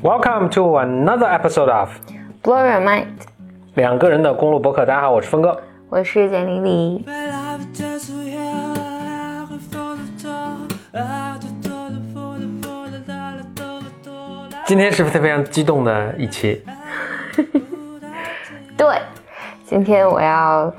Welcome to another episode of Blow Your Mind，两个人的公路博客。大家好，我是峰哥。我是简丽丽。今天是不是非常激动的一期？对，今天我要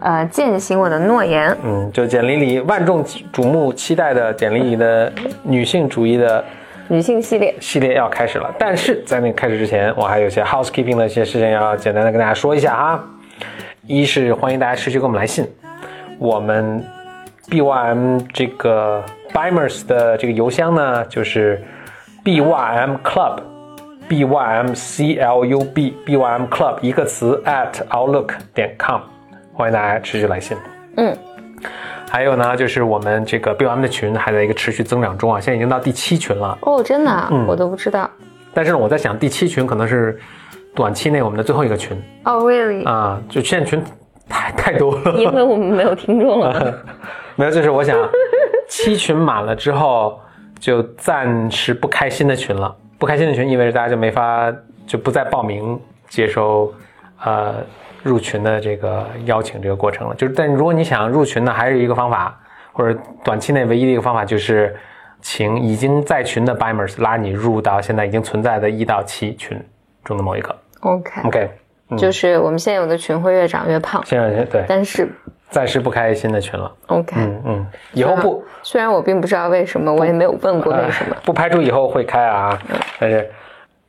呃践行我的诺言。嗯，就简历里万众瞩目期待的简历里的女性主义的女性系列系列要开始了。但是在那开始之前，我还有些 housekeeping 的一些事情要简单的跟大家说一下哈。一是欢迎大家持续给我们来信，我们 BYM 这个 Bimers 的这个邮箱呢，就是 BYM Club BYM C L U B BYM Club 一个词 at outlook 点 com，欢迎大家持续来信。嗯，还有呢，就是我们这个 BOM 的群还在一个持续增长中啊，现在已经到第七群了。哦，真的啊、嗯我都不知道。但是呢，我在想第七群可能是短期内我们的最后一个群哦、r e a l l y 啊，就现在群太太多了。因为我们没有听众了。没有，就是我想七群满了之后，就暂时不开新的群了。不开新的群意味着大家就没法就不再报名接收呃入群的这个邀请这个过程了。就是，但如果你想入群呢，还是一个方法，或者短期内唯一的一个方法就是，请已经在群的 Bimers 拉你入到现在已经存在的一到七群中的某一个。OK，、OK，就是我们现在有的群会越长越胖，现在对，但是暂时不开新的群了。OK，、嗯嗯，以后不。虽然我并不知道为什么，我也没有问过为什么。不排除以后会开啊，但是，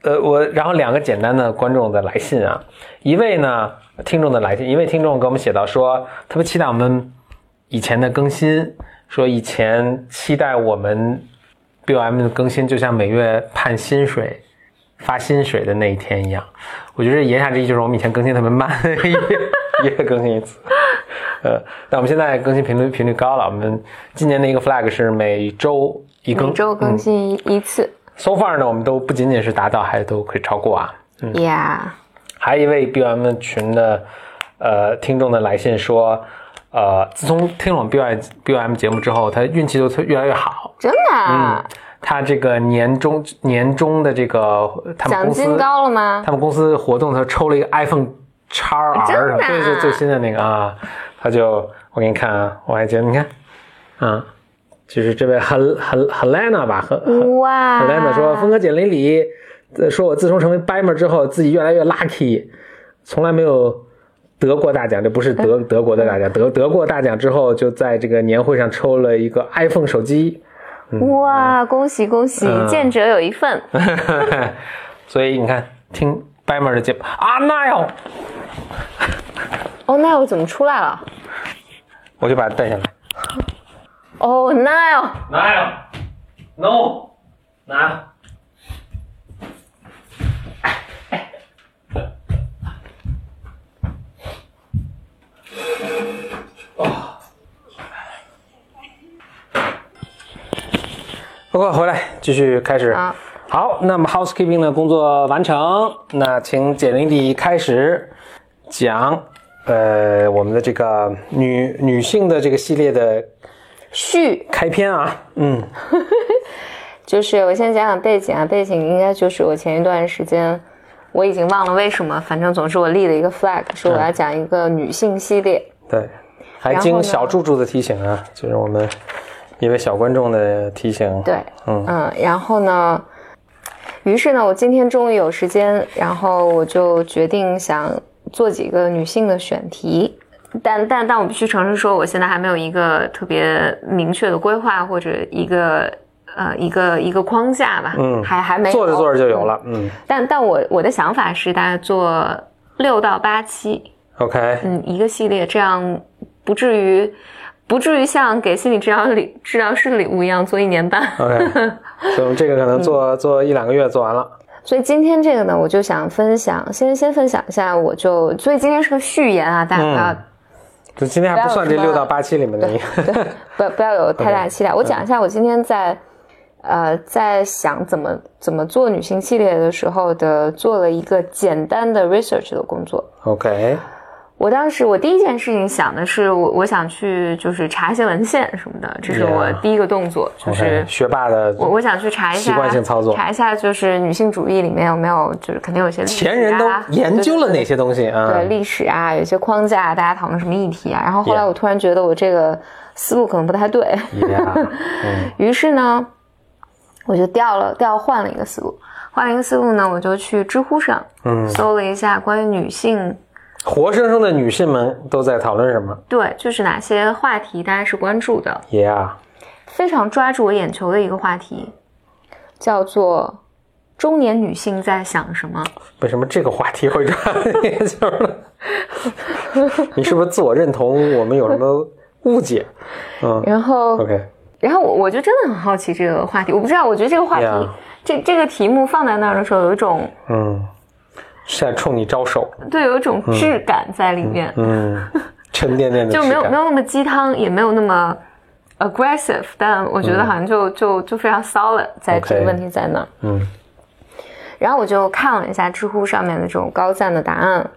呃，我然后两个简单的观众的来信啊，一位呢听众的来信，一位听众给我们写到说，特别期待我们以前的更新，说以前期待我们 BOM 的更新，就像每月盼薪水。发薪水的那一天一样，我觉得言下之意就是我们以前更新特别慢，一月一月更新一次。呃，但我们现在更新频率频率高了，我们今年的一个 flag 是每周一更，每周更嗯新一次。So far 呢，我们都不仅仅是达到，还都可以超过啊。嗯 Yeah，还有一位 BOM 群的呃听众的来信说，呃，自从听了我们 BOM BOM 节目之后，他运气就特越来越好。真的啊？他这个年终年终的这个他们奖公司金高了吗？他们公司活动，他抽了一个 iPhone x R，啊对，对最新的那个啊。他就我给你看啊，我还觉得，你看啊，就是这位 Hel Hel Helena 吧，和哇 Helena 说，峰哥简历里呃说我自从成为 Bimer 之后，自己越来越 lucky，从来没有得过大奖，这不是德德国的大奖，得得过大奖之后，就在这个年会上抽了一个 iPhone 手机。哇，恭喜恭喜，嗯见者有一份。所以你看，听 Bimer 的节目啊，那样哦，那我怎么出来了？我就把它带下来。哦，那哟，哪有？No，哪有？不过回来继续开始。好好，那么 housekeeping 的工作完成，那请简玲迪开始讲，呃，我们的这个女女性的这个系列的续开篇啊，嗯。就是我先讲讲背景啊，背景应该就是我前一段时间，我已经忘了为什么，反正总是我立了一个 flag，说我要讲一个女性系列。对，还经小柱柱的提醒啊，就是我们一位小观众的提醒。对，嗯嗯然后呢，于是呢，我今天终于有时间，然后我就决定想做几个女性的选题。但但但我必须诚实说，我现在还没有一个特别明确的规划或者一个呃一个一个框架吧，嗯还还没做着做着就有了，嗯但但我我的想法是大概做六到八期，，OK，嗯，一个系列，这样不至于不至于像给心理治疗礼治疗师的礼物一样做一年半。OK，所以我们这个可能做、嗯做一两个月做完了。所以今天这个呢，我就想分享，先先分享一下，我就所以今天是个序言啊，大家不要、就今天还不算这六到八期里面的一个，对，不要不要有太大的期待。我讲一下我今天在，呃，在想怎么怎么做女性系列的时候的，做了一个简单的 research 的工作。OK，我当时我第一件事情想的是，我我想去就是查一些文献什么的，这是我第一个动作，就是学霸的我我想去查一下习惯性操作。查一下就是女性主义里面有没有就是肯定有些前人都啊研究了哪些东西啊？对历史啊，有些框架，大家讨论什么议题啊。然后后来我突然觉得我这个思路可能不太对。于是呢，我就调了调换了一个思路，换了一个思路呢，我就去知乎上嗯，搜了一下关于女性，活生生的女性们都在讨论什么对，就是哪些话题大家是关注的，？Yeah，非常抓住我眼球的一个话题，叫做中年女性在想什么。为什么这个话题会抓眼球呢？你是不是自我认同我们有什么误解？嗯然后，，OK，然后我我就真的很好奇这个话题，我不知道，我觉得这个话题 Yeah 这这个题目放在那儿的时候，有一种嗯，是在冲你招手，对，有一种质感在里面，嗯，沉甸甸的就没有没有那么鸡汤，也没有那么 aggressive，但我觉得好像就、就就非常 solid，在这个问题在那儿。嗯。然后我就看了一下知乎上面的这种高赞的答案，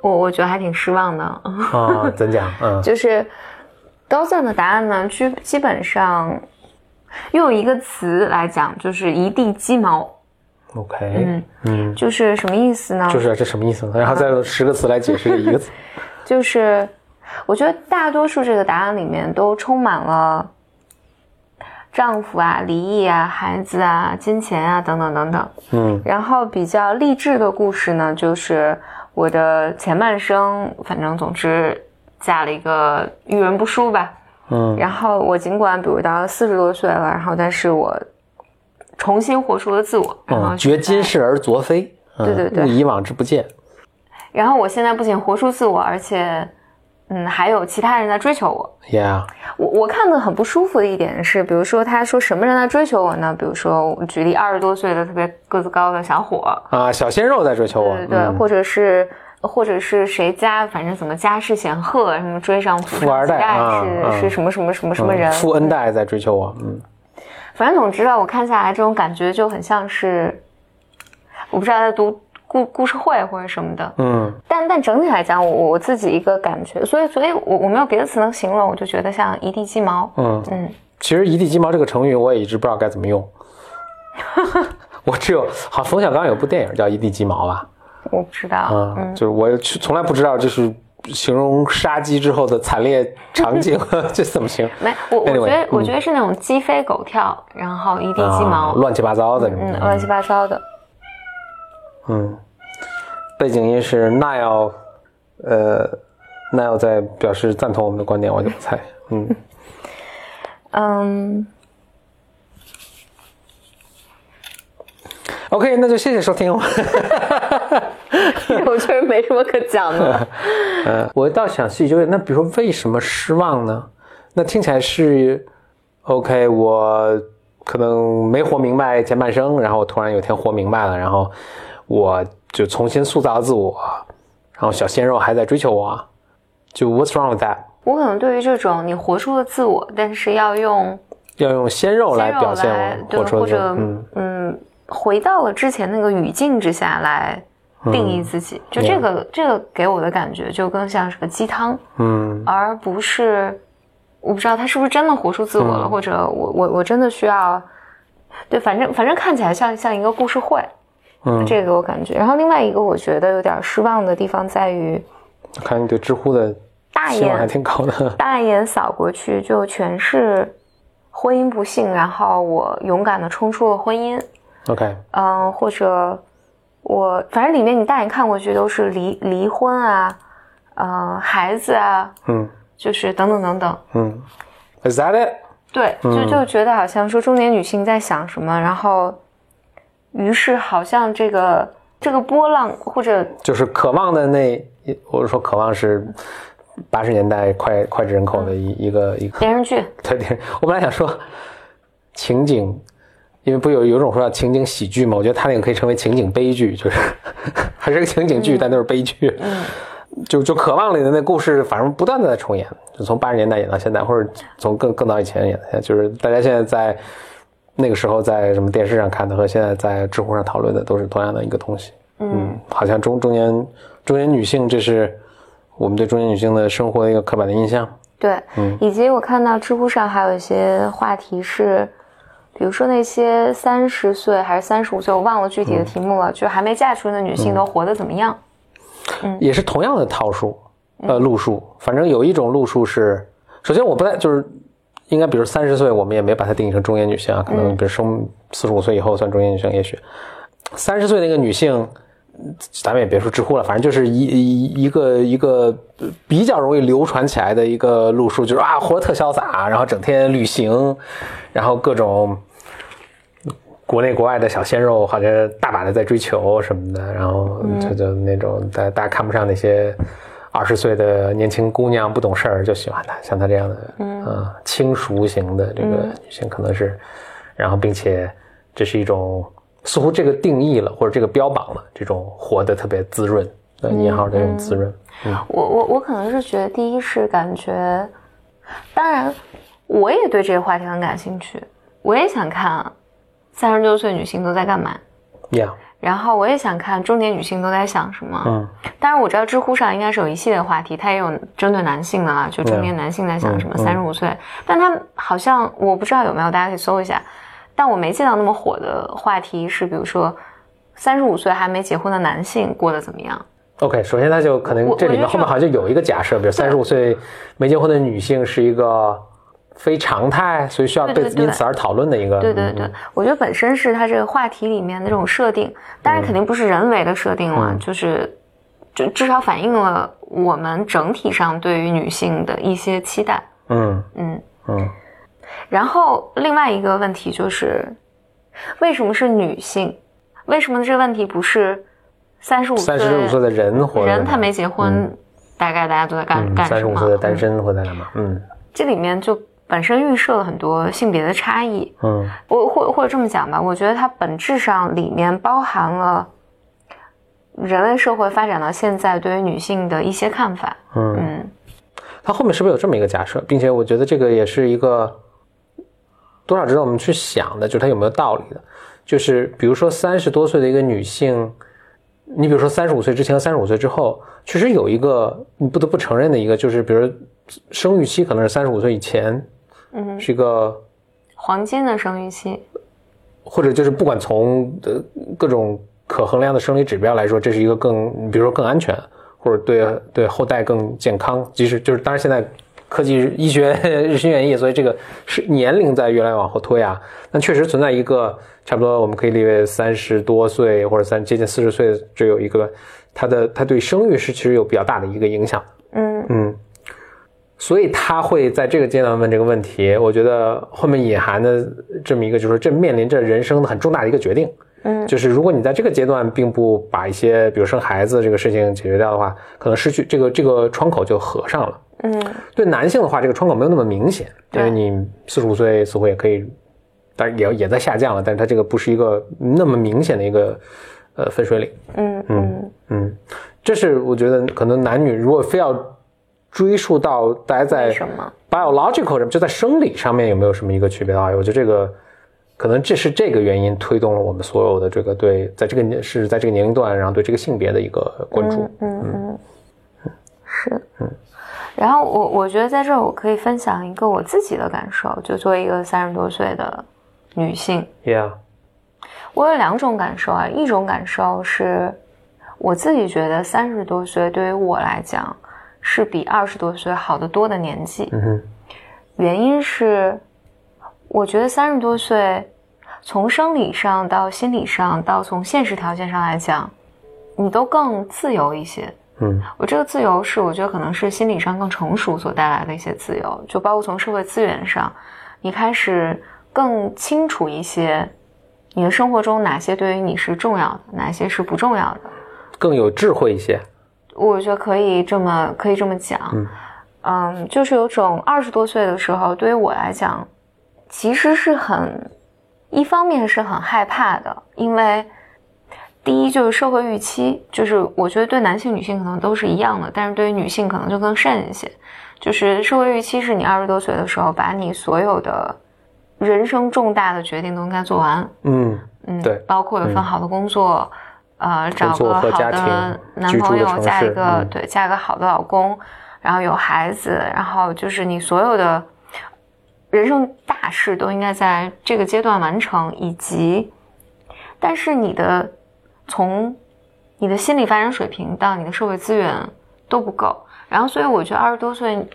我我觉得还挺失望的，啊，怎讲？嗯。就是高赞的答案呢，基基本上用一个词来讲，就是一地鸡毛，，OK，嗯，嗯，就是什么意思呢？就是这什么意思呢？然后再用十个词来解释这一个词。就是我觉得大多数这个答案里面都充满了丈夫啊、离异啊、孩子啊、金钱啊等等等等。嗯然后比较励志的故事呢，就是我的前半生，反正总之嫁了一个遇人不淑吧。嗯然后我尽管比如到四十多岁了，然后但是我重新活出了自我，嗯，觉今是是而昨非，嗯对对对。勿以往之不见。然后我现在不仅活出自我，而且嗯还有其他人在追求我。Yeah，我我看的很不舒服的一点是，比如说他说什么人在追求我呢？比如说我举例，二十多岁的特别个子高的小伙，啊，小鲜肉在追求我，对对对，嗯。或者是或者是谁家反正怎么家世显赫，什么追上富富二代啊是、啊。是什么什么什么什么人，嗯富恩代在追求我，嗯反正总之吧，我看下来这种感觉就很像是，我不知道在读故故事会或者什么的，嗯但但整体来讲，我我自己一个感觉，所以所以我我没有别的词能形容，我就觉得像一地鸡毛，嗯。嗯。其实“一地鸡毛”这个成语我也一直不知道该怎么用。我只有好，冯小刚有部电影叫《一地鸡毛》吧？我不知道，啊、嗯，就是我从来不知道就是形容杀鸡之后的惨烈场景，这怎么形容？没，我我觉得我嗯觉得是那种鸡飞狗跳，然后一地鸡啊毛，乱七八糟的，嗯，乱七八糟的，嗯，背景音是 Nile，呃，Nile 在表示赞同我们的观点，我就不猜，嗯。嗯，，OK，那就谢谢收听。我确实没什么可讲的，嗯，我倒想细究，那比如说为什么失望呢？那听起来是 OK，我可能没活明白前半生，然后我突然有一天活明白了，然后我就重新塑造自我，然后小鲜肉还在追求我，就 What's wrong with that？我可能对于这种你活出了自我，但是要用要用鲜肉来表现我对或者嗯嗯，回到了之前那个语境之下来定义自己，就这个这个给我的感觉就更像是个鸡汤，嗯。而不是我不知道他是不是真的活出自我了，嗯。或者我我我真的需要，对，反正反正看起来像像一个故事会，嗯，这个我感觉。然后另外一个我觉得有点失望的地方在于，看你对知乎的大眼还眼挺高的，大眼扫过去就全是婚姻不幸，然后我勇敢的冲出了婚姻，OK，嗯，或者我反正里面你大眼看过去都是离离婚啊，呃，孩子啊，嗯就是等等等等。嗯，Is that it？对，就就觉得好像说中年女性在想什么，然后，于是好像这个这个波浪或者就是渴望的那，我是说渴望是八十年代脍脍炙人口的一一个一个电视剧，对对，我本来想说情景，因为不有有种说叫情景喜剧嘛，我觉得他那个可以称为情景悲剧，就是 还是个情景剧，但都是悲剧。嗯，就就渴望里的那故事，反正不断的在重演，就从八十年代演到现在，或者从更更早以前演到现在，就是大家现在在那个时候在什么电视上看的和现在在知乎上讨论的都是同样的一个东西。嗯，好像中中年中年女性，这是我们对中年女性的生活的一个刻板的印象。对，嗯以及我看到知乎上还有一些话题是，比如说那些三十岁还是三十五岁，我忘了具体的题目了，就还没嫁出去的女性都活得怎么样？嗯。也是同样的套数，呃，路数。反正有一种路数是，首先我不太就是，应该比如三十岁，我们也没把它定义成中年女性啊，可能比如生四十五岁以后算中年女性，也许。三十岁那个女性，咱们也别说知乎了，反正就是一一一个一个比较容易流传起来的一个路数，就是啊，活得特潇洒，然后整天旅行，然后各种。国内国外的小鲜肉好像大把的在追求什么的，然后就就那种大大家看不上那些二十岁的年轻姑娘不懂事儿就喜欢她，像她这样的嗯、轻熟型的这个女性可能是，然后并且这是一种似乎这个定义了或者这个标榜了这种活得特别滋润呃，银行这种滋润，嗯。我我我可能是觉得，第一是感觉，当然，我也对这个话题很感兴趣，我也想看三十六岁女性都在干嘛，Yeah、然后我也想看中年女性都在想什么。嗯。当然我知道知乎上应该是有一系列话题，它也有针对男性的啊，就中年男性在想什么，嗯嗯。三十五岁，但他好像我不知道有没有，大家可以搜一下，但我没见到那么火的话题是，比如说三十五岁还没结婚的男性过得怎么样。OK，首先他就可能这里面后面好像就有一个假设，比如三十五岁没结婚的女性是一个非常态，所以需要被因此而讨论的一个。对对对，我觉得本身是它这个话题里面的这种设定，当然肯定不是人为的设定了，嗯。就是就至少反映了我们整体上对于女性的一些期待。嗯。嗯，嗯然后另外一个问题就是，为什么是女性？为什么这个问题不是三十五岁三十五岁的人或人他没结婚，大概大家都在干、干什么？三十五岁的单嗯身或在干嘛？嗯这里面就本身预设了很多性别的差异。嗯我或或者这么讲吧，我觉得它本质上里面包含了人类社会发展到现在对于女性的一些看法。嗯，嗯他后面是不是有这么一个假设，并且我觉得这个也是一个多少值得我们去想的，就是它有没有道理的。就是比如说三十多岁的一个女性，你比如说三十五岁之前和三十五岁之后，确实有一个你不得不承认的一个，就是比如生育期可能是三十五岁以前，嗯，是一个黄金的生育期。或者就是不管从呃各种可衡量的生理指标来说，这是一个更，比如说更安全，或者对对后代更健康。即使就是当然现在科技医学日新月异，所以这个是年龄在越来越往后推啊。但确实存在一个差不多我们可以列为三十多岁或者三接近四十岁，这有一个他的他对生育是其实有比较大的一个影响。嗯嗯，所以他会在这个阶段问这个问题，我觉得后面隐含的这么一个，就是这面临着人生的很重大的一个决定，嗯就是如果你在这个阶段并不把一些，比如生孩子这个事情解决掉的话，可能失去这个这个窗口就合上了。嗯对男性的话，这个窗口没有那么明显，因为你四十五岁似乎也可以，当然也也在下降了，但是它这个不是一个那么明显的一个呃分水岭。嗯嗯嗯，这是我觉得可能男女如果非要追溯到大家在什么？biological 什么，就在生理上面有没有什么一个区别的话，我觉得这个可能这是这个原因推动了我们所有的这个对在这个年是在这个年龄段，然后对这个性别的一个关注。嗯嗯嗯，是。嗯，然后我我觉得在这儿我可以分享一个我自己的感受，就作为一个三十多岁的女性，Yeah，我有两种感受啊，一种感受是我自己觉得三十多岁对于我来讲是比二十多岁好得多的年纪。嗯哼，原因是，我觉得三十多岁，从生理上到心理上到从现实条件上来讲，你都更自由一些。嗯我这个自由是我觉得可能是心理上更成熟所带来的一些自由，就包括从社会资源上，你开始更清楚一些，你的生活中哪些对于你是重要的，哪些是不重要的。更有智慧一些。我觉得可以这么可以这么讲，嗯嗯就是有种二十多岁的时候，对于我来讲，其实是很，一方面是很害怕的，因为第一就是社会预期，就是我觉得对男性、女性可能都是一样的，但是对于女性可能就更甚一些，就是社会预期是你二十多岁的时候，把你所有的人生重大的决定都应该做完，嗯嗯，对。包括有份好的工作，呃找个好的男朋友，嫁一个、嗯。对嫁一个好的老公，然后有孩子，然后就是你所有的人生大事都应该在这个阶段完成，以及，但是你的从你的心理发展水平到你的社会资源都不够，然后所以我觉得二十多岁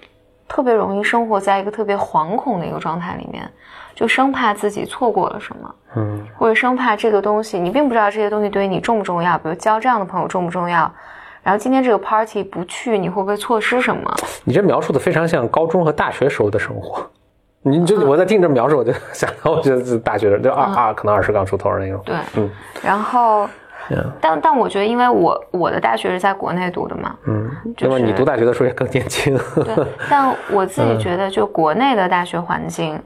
特别容易生活在一个特别惶恐的一个状态里面，就生怕自己错过了什么，嗯。或者生怕这个东西你并不知道这些东西对于你重不重要，比如交这样的朋友重不重要，然后今天这个 party 不去，你会不会错失什么？你这描述的非常像高中和大学时候的生活。你就我在听这描述，我就想到，我觉得是大学的，就二二可能二十刚出头的那种。对，嗯。然后，嗯但但我觉得，因为我我的大学是在国内读的嘛，嗯，就是你读大学的时候也更年轻。对，但我自己觉得，就国内的大学环境，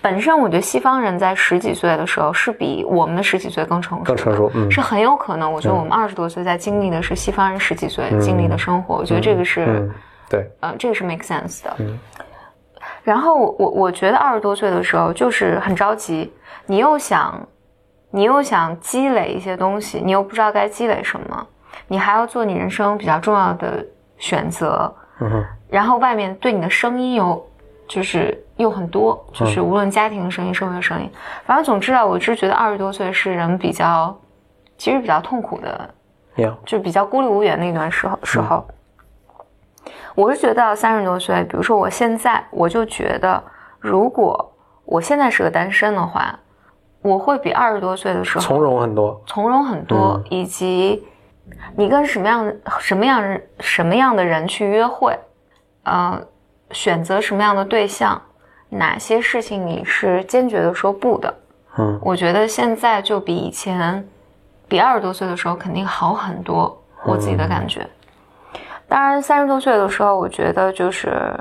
本身我觉得西方人在十几岁的时候是比我们的十几岁更成熟，更成熟嗯是很有可能。我觉得我们二十多岁在经历的是西方人十几岁经历的生活，我觉得这个是，嗯，对，呃，这个是 make sense 的。然后我我我觉得二十多岁的时候就是很着急，你又想，你又想积累一些东西，你又不知道该积累什么，你还要做你人生比较重要的选择，嗯哼，然后外面对你的声音有就是又很多，就是无论家庭的声音、社会的声音，反正总之啊，我是觉得二十多岁是人比较，其实比较痛苦的，呀，就比较孤立无援的一段时候时候。我是觉得三十多岁，比如说我现在，我就觉得，如果我现在是个单身的话，我会比二十多岁的时候从容很多。从容很多，嗯以及你跟什么样的什么样人什么样的人去约会，呃，选择什么样的对象，哪些事情你是坚决的说不的。嗯我觉得现在就比以前，比二十多岁的时候肯定好很多，我自己的感觉。当然，三十多岁的时候，我觉得就是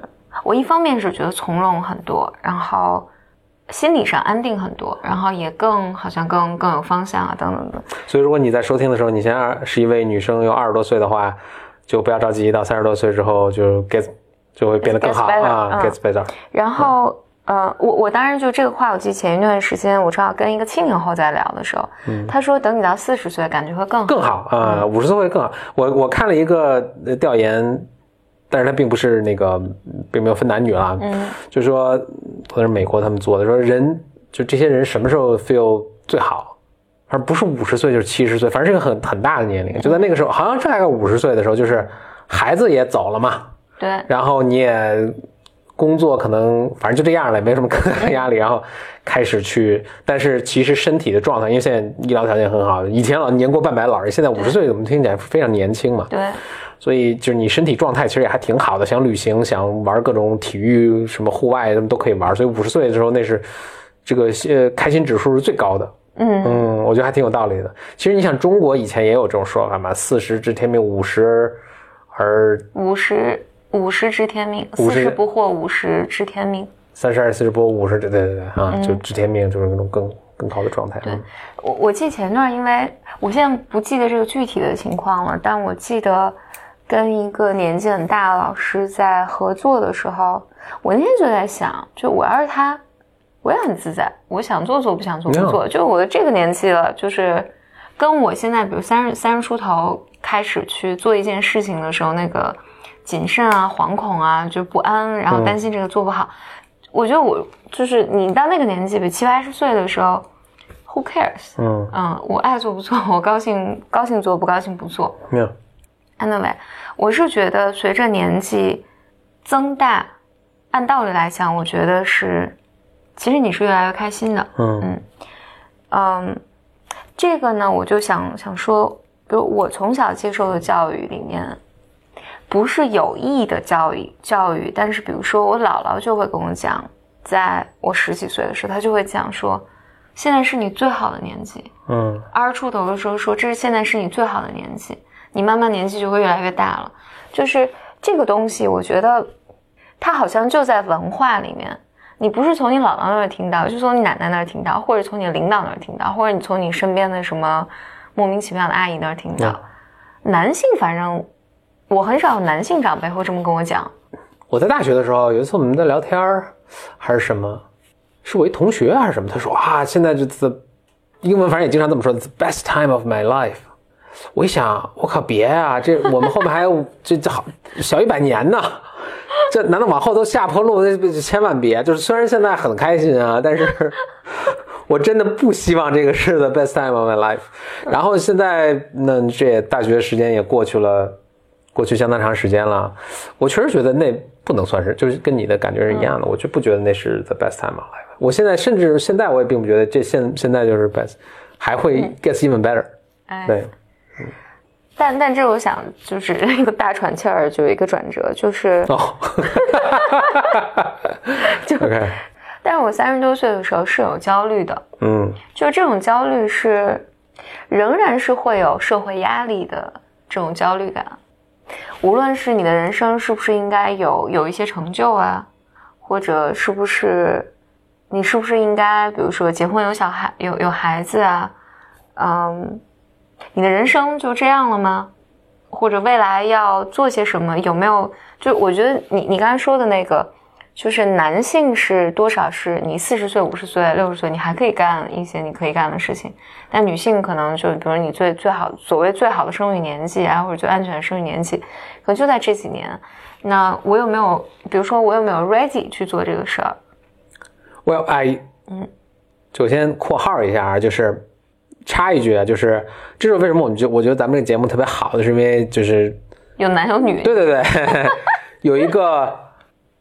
我一方面是觉得从容很多，然后心理上安定很多，然后也更好像更更有方向啊，等等等。所以如果你在收听的时候，你现在是一位女生，有二十多岁的话，就不要着急，到三十多岁之后就 get 就会变得更好啊嗯，gets better。然后，呃，我我当然就这个话，我记得前一段时间我正好跟一个七零后在聊的时候，他说等你到四十岁，感觉会更好。更好啊，五十岁会更好。我我看了一个呃调研，但是它并不是那个，并没有分男女啊，嗯。就是说，可能是美国他们做的，说人就这些人什么时候 feel 最好，而不是五十岁就是七十岁，反正是一个很很大的年龄，就在那个时候，好像大概五十岁的时候，就是孩子也走了嘛，对，然后你也工作可能反正就这样了，也没什么更大的压力，然后开始去，但是其实身体的状态，因为现在医疗条件很好，以前老年过半百老人，现在五十岁怎么听起来非常年轻嘛，对，所以就是你身体状态其实也还挺好的，想旅行，想玩各种体育，什么户外什么都可以玩，所以五十岁的时候那是这个呃开心指数是最高的。嗯嗯，我觉得还挺有道理的。其实你想，中国以前也有这种说法嘛，四十知天命，五十而五十五十知天命，50四十不惑，五十知天命。三十二、四十不惑、五十，对对对对啊，就知天命，就是那种更更高的状态。对嗯我我记得前段，因为我现在不记得这个具体的情况了，但我记得跟一个年纪很大的老师在合作的时候，我那天就在想，就我要是他，我也很自在，我想做做，不想做不做。就我这个年纪了，就是跟我现在比如三十三十出头开始去做一件事情的时候，那个谨慎啊、惶恐啊、就不安，然后担心这个做不好。我觉得我就是你到那个年纪，比如七八十岁的时候，Who cares？嗯，嗯，我爱做不做，我高兴高兴做，不高兴不做。没有，Anyway，我是觉得随着年纪增大，按道理来讲，我觉得是，其实你是越来越开心的。嗯嗯，这个呢，我就想想说，比如我从小接受的教育里面，不是有意的教育教育，但是比如说我姥姥就会跟我讲，在我十几岁的时候，她就会讲说，现在是你最好的年纪。嗯二十出头的时候说，这是现在是你最好的年纪，你慢慢年纪就会越来越大了。就是这个东西，我觉得它好像就在文化里面，你不是从你姥姥那儿听到，就从你奶奶那儿听到，或者从你的领导那儿听到，或者你从你身边的什么莫名其妙的阿姨那儿听到。男性反正我很少有男性长辈会这么跟我讲。我在大学的时候，有一次我们在聊天儿还是什么，是我一同学还是什么，他说啊，现在这这英文反正也经常这么说，the best time of my life，我一想，我靠，别啊，这我们后面还有这这好小一百年呢，这难道往后都下坡路？千万别！就是虽然现在很开心啊，但是我真的不希望这个是 the best time of my life。然后现在那这大学时间也过去了，过去相当长时间了，我确实觉得那不能算是，就是跟你的感觉是一样的，我就不觉得那是 the best time of my life。我现在甚至现在我也并不觉得这现现在就是 best，还会 gets even better。哎，对，但但这我想就是一个大喘气儿，就有一个转折，就是哦。就但是我三十多岁的时候是有焦虑的，嗯。就这种焦虑是仍然是会有社会压力的这种焦虑感，无论是你的人生是不是应该有有一些成就啊，或者是不是你是不是应该比如说结婚有小孩有有孩子啊，嗯，你的人生就这样了吗？或者未来要做些什么？有没有？就我觉得你你刚才说的那个，就是男性是多少是你四十岁、五十岁、六十岁，你还可以干一些你可以干的事情，但女性可能就比如你最最好所谓最好的生育年纪啊，或者最安全的生育年纪，可能就在这几年。那我有没有，比如说我有没有 ready 去做这个事儿？，Well I，嗯，首先括号一下啊，就是插一句啊，就是这是为什么我们觉我觉得咱们这个节目特别好就，是因为就是有男有女，对对对，有一个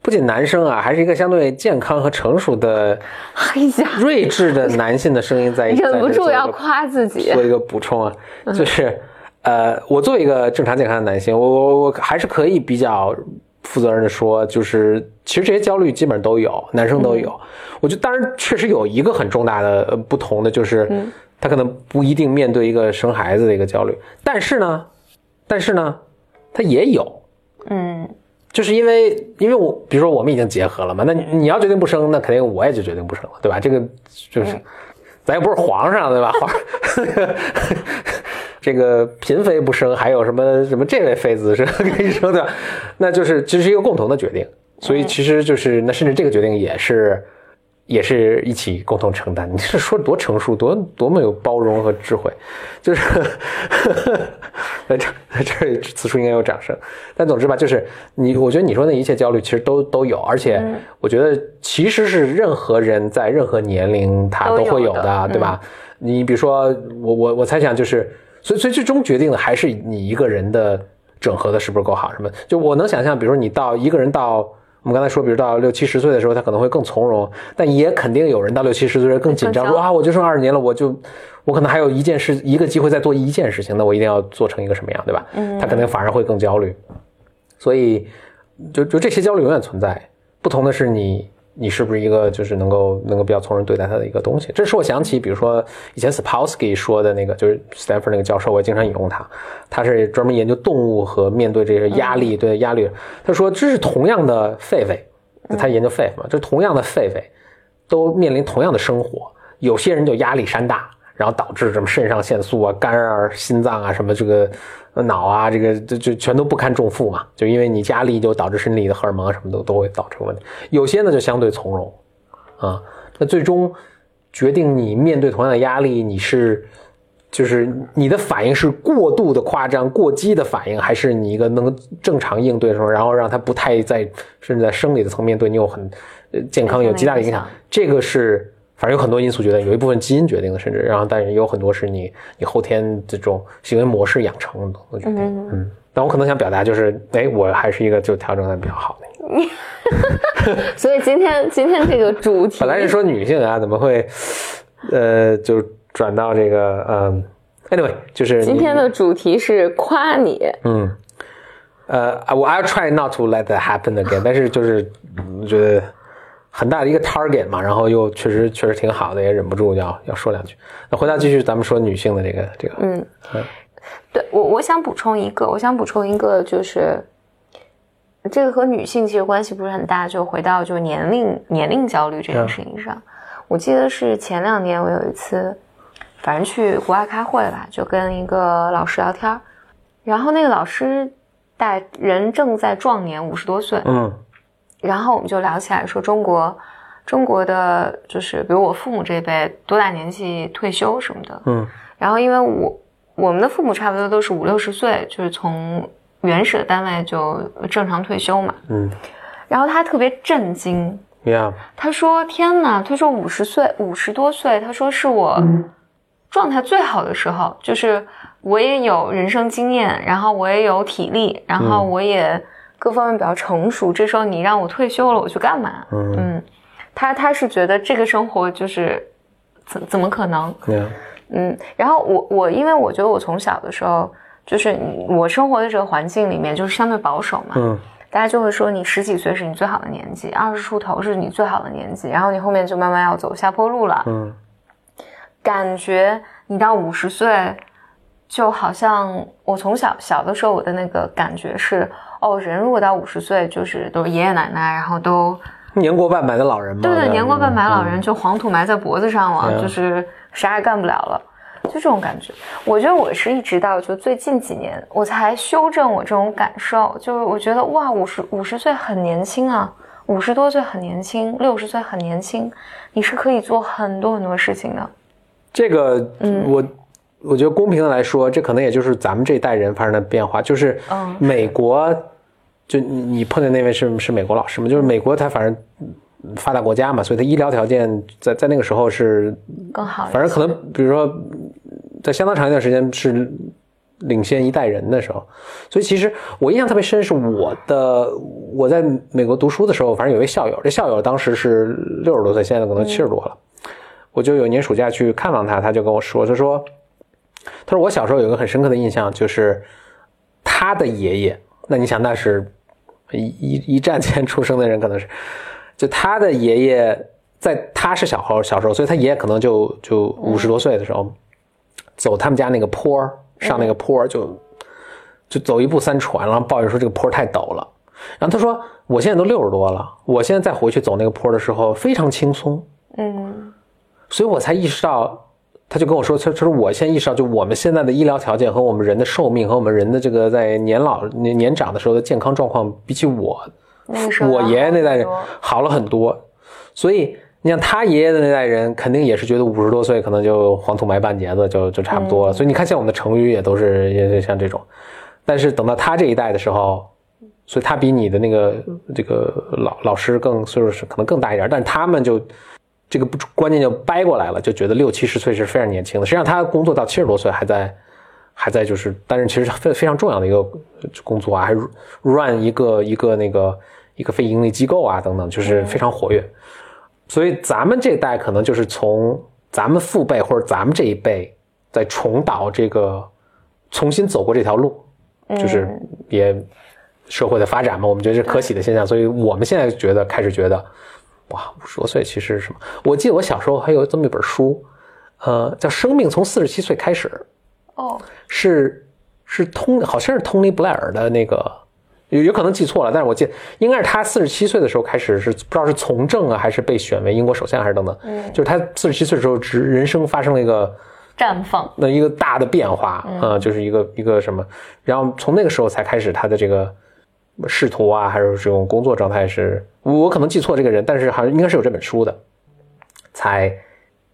不仅男生啊，还是一个相对健康和成熟的、哎呀，睿智的男性的声音在，忍不住要夸自己。做。一个补充啊，就是呃，我作为一个正常健康的男性，我我我还是可以比较负责任的说，就是其实这些焦虑基本上都有，男生都有。我觉得当然确实有一个很重大的呃不同的，就是他可能不一定面对一个生孩子的一个焦虑，但是呢，但是呢，他也有。嗯，就是因为，因为我比如说我们已经结合了嘛，那你你要决定不生，那肯定我也就决定不生了，对吧？这个就是，咱又不是皇上，对吧？皇 这个嫔妃不生，还有什么什么这位妃子是 可以生的，那就是这是一个共同的决定，所以其实就是那甚至这个决定也是。也是一起共同承担，你是说多成熟，多多么有包容和智慧，就是 在这在这里此处应该有掌声。但总之吧，就是你，我觉得你说那一切焦虑其实都都有，而且我觉得其实是任何人在任何年龄他都会有都有的的，对吧？你比如说我我我猜想就是，所以所以最终决定的还是你一个人的整合的是不是够好，什么？就我能想象，比如说你到一个人到。我们刚才说，比如到六七十岁的时候，他可能会更从容，但也肯定有人到六七十岁更紧张，说啊，我就剩二十年了，我就我可能还有一件事，一个机会再做一件事情，那我一定要做成一个什么样，对吧？嗯，他可能反而会更焦虑，所以就就这些焦虑永远存在。不同的是你，你是不是一个就是能够能够比较从容对待他的一个东西？这使我想起，比如说以前 Sapolsky 说的那个，就是 Stanford 那个教授，我也经常引用他，他是专门研究动物和面对这些压力，对压力。他说这是同样的狒狒，他研究狒狒嘛，这同样的狒狒都面临同样的生活，有些人就压力山大。然后导致什么肾上腺素啊、肝啊、心脏啊、什么这个呃脑啊，这个这就全都不堪重负嘛。就因为你压力，就导致身体的荷尔蒙啊什么都都会造成问题。有些呢就相对从容，啊，那最终决定你面对同样的压力，你是就是你的反应是过度的夸张、过激的反应，还是你一个能正常应对的时候，然后让它不太在甚至在生理的层面对你有很呃健康有极大的影响？这个是。反正有很多因素决定，有一部分基因决定的，甚至然后，但是也有很多是你你后天这种行为模式养成的决定。嗯嗯。但我可能想表达就是，哎，我还是一个就调整的比较好的。所以今天今天这个主题本来是说女性啊，怎么会呃就转到这个嗯，anyway，就是今天的主题是夸你。嗯。呃，我 I'll try not to let that happen again，但是就是我觉得。很大的一个 target 嘛，然后又确实确实挺好的，也忍不住要要说两句。那回到继续咱们说女性的这个这个，嗯，对我我想补充一个，我想补充一个就是，这个和女性其实关系不是很大，就回到就年龄年龄焦虑这件事情上。我记得是前两年我有一次，反正去国外开会吧，就跟一个老师聊天，然后那个老师大人正在壮年，五十多岁，嗯。然后我们就聊起来说中国，中国的就是比如我父母这辈多大年纪退休什么的，嗯。然后因为我我们的父母差不多都是五六十岁，就是从原始的单位就正常退休嘛。嗯然后他特别震惊，，Yeah，他说：“天哪！他说五十岁，五十多岁，他说是我状态最好的时候，就是我也有人生经验，然后我也有体力，然后我也各方面比较成熟。这时候你让我退休了，我去干嘛？嗯嗯，他他是觉得这个生活就是怎怎么可能？，Yeah，嗯，然后我我因为我觉得我从小的时候，就是我生活的这个环境里面就是相对保守嘛，嗯大家就会说你十几岁是你最好的年纪，二十出头是你最好的年纪，然后你后面就慢慢要走下坡路了。嗯感觉你到五十岁，就好像我从小小的时候我的那个感觉是，哦，人如果到五十岁，就是都是爷爷奶奶，然后都年过半百的老人嘛，对对，年过半百老人就黄土埋在脖子上了，嗯就是啥也干不了了，就这种感觉。我觉得我是一直到就最近几年，我才修正我这种感受，就是我觉得哇，五十五十岁很年轻啊，五十多岁很年轻，六十岁很年轻，你是可以做很多很多事情的。这个，嗯我我觉得公平的来说，这可能也就是咱们这一代人发生的变化。就是嗯美国，就你你碰见那位是是美国老师嘛？就是美国，他反正嗯发达国家嘛，所以它医疗条件在在那个时候是，更好，反正可能比如说在相当长一段时间是领先一代人的时候。所以其实我印象特别深，是我的我在美国读书的时候，反正有一位校友，这校友当时是六十多岁，现在可能七十多了。我就有一年暑假去看望他，他就跟我说，他说，他说我小时候有一个很深刻的印象，就是他的爷爷，那你想那是一一一战前出生的人，可能是，就他的爷爷在他是小孩小时候，所以他爷爷可能就就五十多岁的时候，走他们家那个坡儿上那个坡儿就就走一步三喘，然后抱怨说这个坡儿太陡了。然后他说我现在都六十多了，我现在再回去走那个坡儿的时候非常轻松。嗯所以我才意识到，他就跟我说，他他说我现在意识到，就我们现在的医疗条件和我们人的寿命和我们人的这个在年老年年长的时候的健康状况，比起我我爷爷那代人好了很多。所以你像他爷爷的那代人，肯定也是觉得五十多岁可能就黄土埋半截子就就差不多了。所以你看，像我们的成语也都是也是像这种，但是等到他这一代的时候。所以他比你的那个这个老老师更岁数是可能更大一点，但是他们就这个不观念就掰过来了，就觉得六七十岁是非常年轻的。实际上他工作到七十多岁还在还在就是，但是其实非非常重要的一个工作啊，还 run 一个一个那个一个非盈利机构啊等等，就是非常活跃。所以咱们这代可能就是从咱们父辈或者咱们这一辈在重蹈这个重新走过这条路，就是也社会的发展嘛，我们觉得是可喜的现象，所以我们现在觉得开始觉得，哇，五十多岁其实是什么？我记得我小时候还有这么一本书，呃，叫《生命从四十七岁开始》，哦，是是通好像是 Tony Blair 的那个，有有可能记错了，但是我记得应该是他四十七岁的时候开始是不知道是从政啊，还是被选为英国首相还是等等，嗯。就是他四十七岁的时候，只人生发生了一个绽放，那一个大的变化啊、嗯。呃就是一个一个什么，然后从那个时候才开始他的这个仕途啊，还是这种工作状态是，我可能记错这个人，但是好像应该是有这本书的，才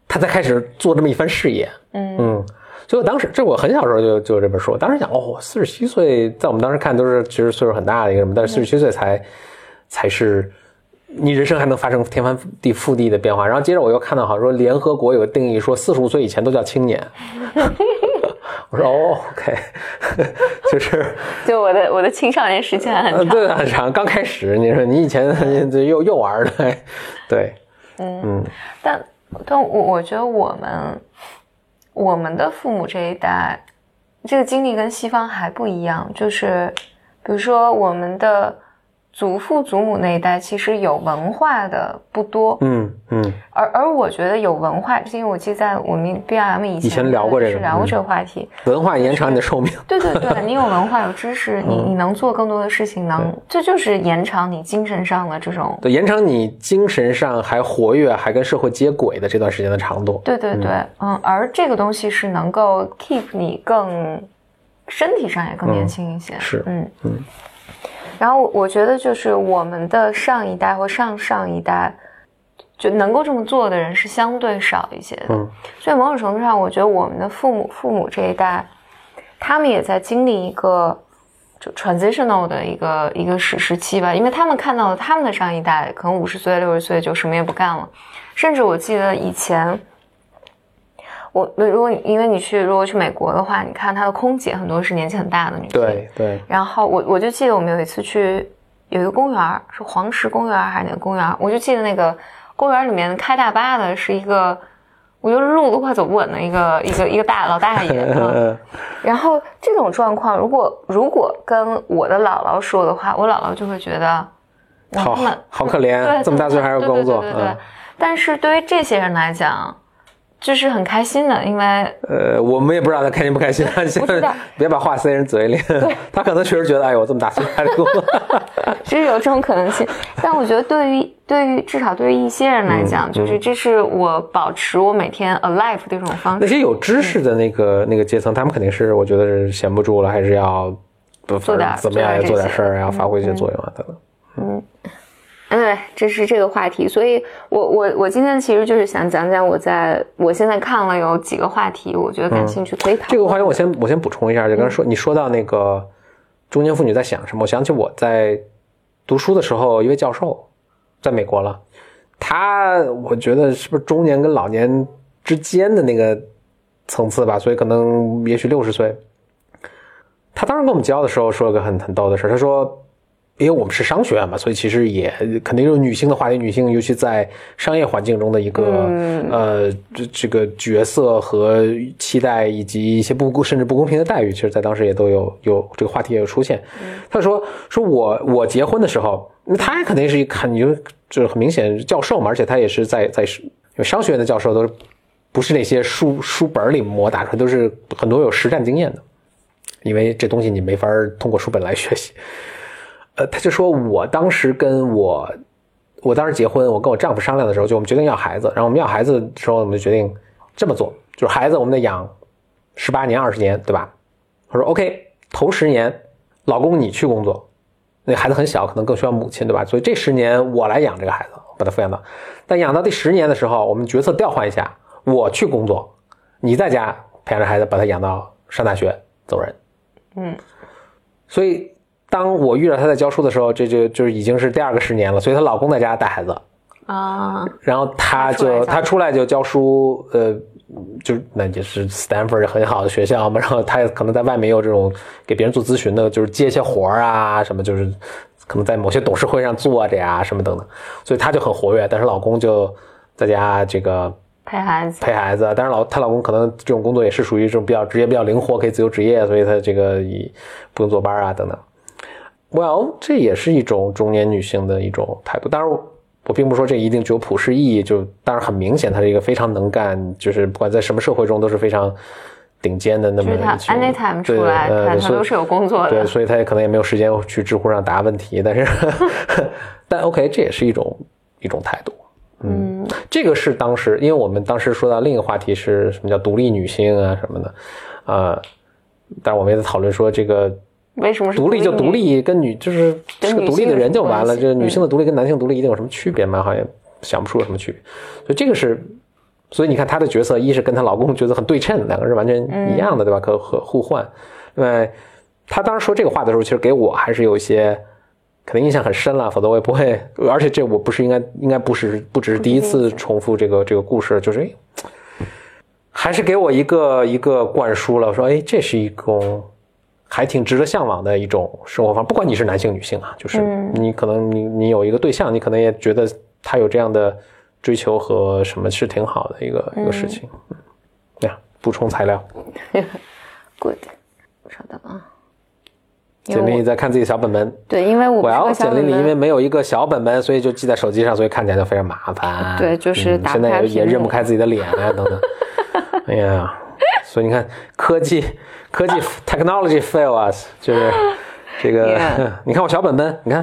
他才开始做这么一番事业，嗯。嗯，所以我当时这我很小时候就就有这本书，我当时想哦，四十七岁在我们当时看都是其实岁数很大的一个什么，但是四十七岁才才是你人生还能发生天翻地覆地的变化。然后接着我又看到好像说联合国有个定义说四十五岁以前都叫青年，我说哦，OK，就是就我的我的青少年时间还很呃长，对很长，刚开始你说你以前这幼幼儿的，对，嗯。但但我我觉得我们我们的父母这一代，这个经历跟西方还不一样，就是比如说我们的祖父祖母那一代，其实有文化的不多，嗯嗯。而而我觉得有文化，因为我记得在我们 BRM 以前以前聊过这个是聊过嗯。这个话题，文化延长你的寿命，对对对，你有文化有知识，你嗯。你能做更多的事情，能这就是延长你精神上的这种对，延长你精神上还活跃，还跟社会接轨的这段时间的长度。对对对，嗯。而这个东西是能够 keep 你更身体上也更年轻一些，是嗯。嗯。然后我我觉得就是我们的上一代或上上一代，就能够这么做的人是相对少一些的，嗯。所以某种程度上，我觉得我们的父母父母这一代，他们也在经历一个就 transitional 的一个一个时时期吧，因为他们看到了他们的上一代可能五十岁六十岁就什么也不干了，甚至我记得以前。我如果因为你去如果去美国的话，你看他的空姐很多是年纪很大的女性。对对。然后我我就记得我们有一次去有一个公园，是黄石公园还是哪个公园？我就记得那个公园里面开大巴的是一个，我觉得路都快走不稳的一个一个一个大老大爷。然后这种状况，如果如果跟我的姥姥说的话，我姥姥就会觉得，好好可怜，这么大岁还要工作。对对对。但是对于这些人来讲。就是很开心的，因为呃，我们也不知道他开心不开心。现在别把话塞人嘴里。他可能确实觉得，哎呦，我这么大岁数还工作，是有这种可能性。但我觉得，对于对于至少对于一些人来讲，就是这是我保持我每天 alive 的一种方式。那些有知识的那个那个阶层，他们肯定是我觉得是闲不住了，还是要做点怎么样，要做点事儿，要发挥一些作用啊，等等。嗯。对，这是这个话题，所以我我我今天其实就是想讲讲我在我现在看了有几个话题，我觉得感兴趣可以讨论。这个话题我先我先补充一下，就刚才说你说到那个中年妇女在想什么，我想起我在读书的时候，一位教授在美国了，他我觉得是不是中年跟老年之间的那个层次吧，所以可能也许六十岁。他当时跟我们教的时候说了个很很逗的事，他说。因为我们是商学院嘛，所以其实也肯定有女性的话题。女性尤其在商业环境中的一个呃这这个角色和期待，以及一些不公甚至不公平的待遇，其实在当时也都有有这个话题也有出现。他说说我我结婚的时候，他肯定是一看你就就是很明显教授嘛，而且他也是在在因为商学院的教授都是不是那些书书本里磨打出来，都是很多有实战经验的，因为这东西你没法通过书本来学习。呃，他就说，我当时跟我，我当时结婚，我跟我丈夫商量的时候，就我们决定要孩子，然后我们要孩子的时候，我们就决定这么做，就是孩子我们得养十八年、二十年，对吧？他说 OK，头十年，老公你去工作，那孩子很小，可能更需要母亲，对吧？所以这十年我来养这个孩子，把他抚养到，但养到第十年的时候，我们角色调换一下，我去工作，你在家培养着孩子，把他养到上大学走人，嗯，所以。当我遇到她在教书的时候，这就就是已经是第二个十年了，所以她老公在家带孩子。啊，然后她就她出来就教书，呃，就那就是 Stanford 很好的学校嘛，然后她也可能在外面有这种给别人做咨询的，就是接一些活儿啊什么，就是可能在某些董事会上坐着呀什么等等，所以她就很活跃，但是老公就在家这个陪孩子。陪孩子，但是老她老公可能这种工作也是属于这种比较职业比较灵活，可以自由职业，所以他这个以不用坐班啊等等。Well，这也是一种中年女性的一种态度。当然，我并不说这一定具有普世意义。就当然很明显，她是一个非常能干，就是不管在什么社会中都是非常顶尖的那么一群。Anytime 出来，她都是有工作的。对，所以她也可能也没有时间去知乎上答问题。但是，但 OK，这也是一种一种态度。嗯，这个是当时，因为我们当时说到另一个话题是什么叫独立女性啊什么的，啊，但是我们也在讨论说这个。为什么独立就独立，跟女就是是个独立的人就完了。就是女性的独立跟男性独立一定有什么区别吗？好像想不出有什么区别。所以这个是，所以你看她的角色，一是跟她老公角色很对称，两个是完全一样的，对吧？可可互换。另外她当时说这个话的时候，其实给我还是有一些可能印象很深了，否则我也不会。而且这我不是应该应该不是不只是第一次重复这个这个故事，就是还是给我一个一个灌输了，我说哎，这是一种。还挺值得向往的一种生活方式，不管你是男性女性啊，就是你可能你你有一个对象，你可能也觉得他有这样的追求和什么是挺好的一个一个事情。呀，补充材料。Good，稍等啊。简历在看自己的小本本。对，因为我我要简历里因为没有一个小本本，所以就记在手机上，所以看起来就非常麻烦。对，就是现在也也认不开自己的脸啊，等等。哎呀，所以你看科技。科技 technology fail us，就是这个。你看我小本本，你看，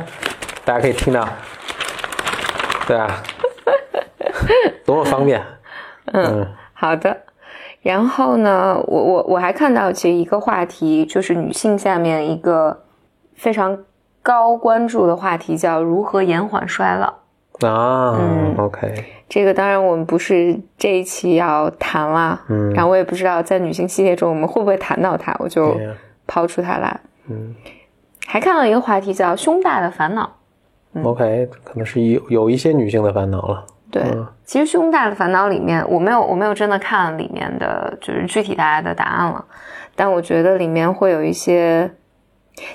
大家可以听到，对啊，多么方便。嗯，好的。然后呢，我我我还看到其实一个话题，就是女性下面一个非常高关注的话题，叫如何延缓衰老。啊嗯，OK，这个当然我们不是这一期要谈啦，嗯。然后我也不知道在女性系列中我们会不会谈到它，我就抛出它来。嗯。还看到一个话题叫“胸大的烦恼，OK，可能是有有一些女性的烦恼了。”。对，嗯。其实“胸大的烦恼”里面，我没有我没有真的看里面的就是具体大家的答案了，但我觉得里面会有一些，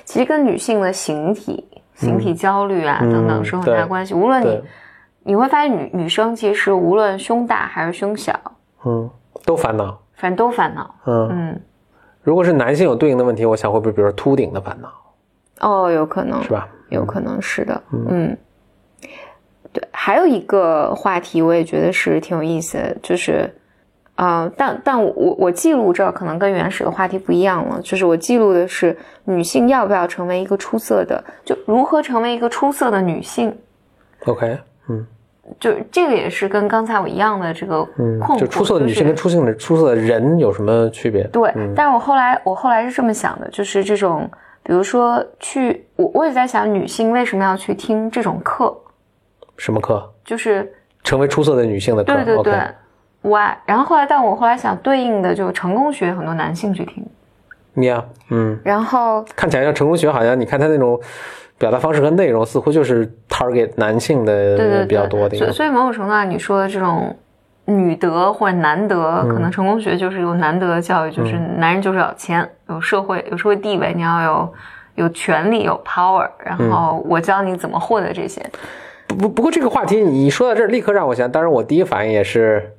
其实跟女性的形体、形体焦虑啊、嗯等等是有很大关系。无论你对，你会发现女女生其实无论胸大还是胸小，嗯，都烦恼。反正都烦恼。嗯，嗯，如果是男性有对应的问题，我想会不会比如说秃顶的烦恼，哦，有可能是吧？有可能是的，嗯，对，还有一个话题我也觉得是挺有意思的，就是，啊、但但我我记录这儿可能跟原始的话题不一样了，就是我记录的是女性要不要成为一个出色的，就如何成为一个出色的女性，OK，嗯就这个也是跟刚才我一样的这个嗯困惑，，就出色的女性跟出色的出色的人有什么区别？对，但是我后来我后来是这么想的，就是这种，比如说去，我我也在想，女性为什么要去听这种课，什么课？就是成为出色的女性的课。对对对 why？然后后来，但我后来想，对应的就成功学很多男性去听，你啊，嗯，然后看起来像成功学，好像你看他那种表达方式和内容，似乎就是 target 男性的比较多的。所以所以某种程度上，你说的这种女德或者男德，嗯可能成功学就是有男德教育，就是男人就是要有钱，有社会有社会地位，你要有有权利有 power，然嗯后我教你怎么获得这些。不不不过这个话题你说到这儿，立刻让我想，当然我第一反应也是